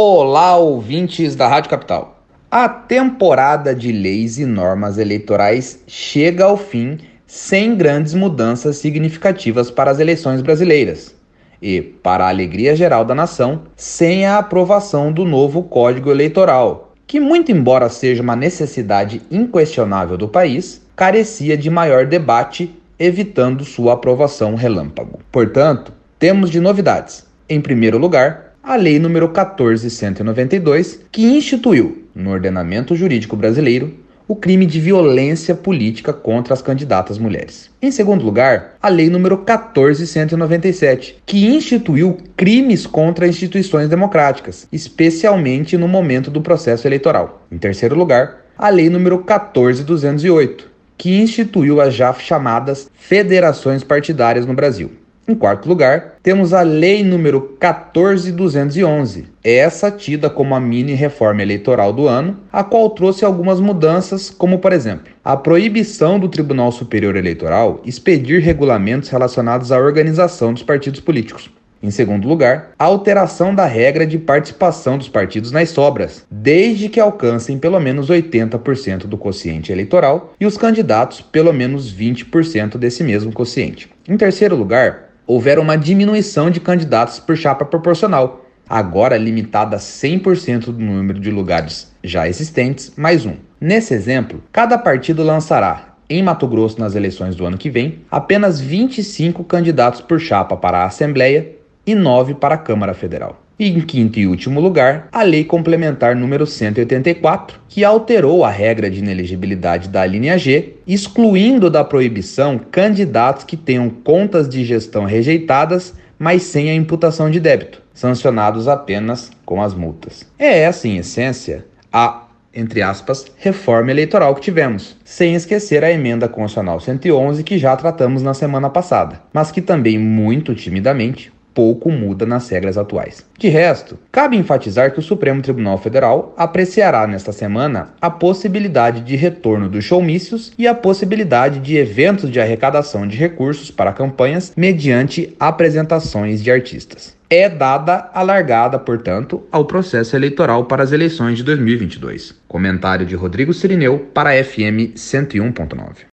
Olá, ouvintes da Rádio Capital. A temporada de leis e normas eleitorais chega ao fim sem grandes mudanças significativas para as eleições brasileiras e, para a alegria geral da nação, sem a aprovação do novo Código Eleitoral, que, muito embora seja uma necessidade inquestionável do país, carecia de maior debate, evitando sua aprovação relâmpago. Portanto, temos de novidades. Em primeiro lugar, a Lei nº 14192, que instituiu, no ordenamento jurídico brasileiro, o crime de violência política contra as candidatas mulheres. Em segundo lugar, a Lei nº 14197, que instituiu crimes contra instituições democráticas, especialmente no momento do processo eleitoral. Em terceiro lugar, a Lei nº 14208, que instituiu as já chamadas federações partidárias no Brasil. Em quarto lugar, temos a Lei número 14211, essa tida como a mini reforma eleitoral do ano, a qual trouxe algumas mudanças, como por exemplo, a proibição do Tribunal Superior Eleitoral expedir regulamentos relacionados à organização dos partidos políticos. Em segundo lugar, a alteração da regra de participação dos partidos nas sobras, desde que alcancem pelo menos 80% do quociente eleitoral e os candidatos pelo menos 20% desse mesmo quociente. Em terceiro lugar, houveram uma diminuição de candidatos por chapa proporcional, agora limitada a 100% do número de lugares já existentes, mais um. Nesse exemplo, cada partido lançará, em Mato Grosso nas eleições do ano que vem, apenas 25 candidatos por chapa para a Assembleia e 9 para a Câmara Federal. E em quinto e último lugar, a Lei Complementar número 184, que alterou a regra de inelegibilidade da linha G, excluindo da proibição candidatos que tenham contas de gestão rejeitadas, mas sem a imputação de débito, sancionados apenas com as multas. É essa, em essência, a entre aspas, reforma eleitoral que tivemos, sem esquecer a emenda constitucional 111 que já tratamos na semana passada, mas que também muito timidamente pouco muda nas regras atuais. De resto, cabe enfatizar que o Supremo Tribunal Federal apreciará nesta semana a possibilidade de retorno dos showmícios e a possibilidade de eventos de arrecadação de recursos para campanhas mediante apresentações de artistas. É dada a largada, portanto, ao processo eleitoral para as eleições de 2022. Comentário de Rodrigo Sirineu para FM 101.9.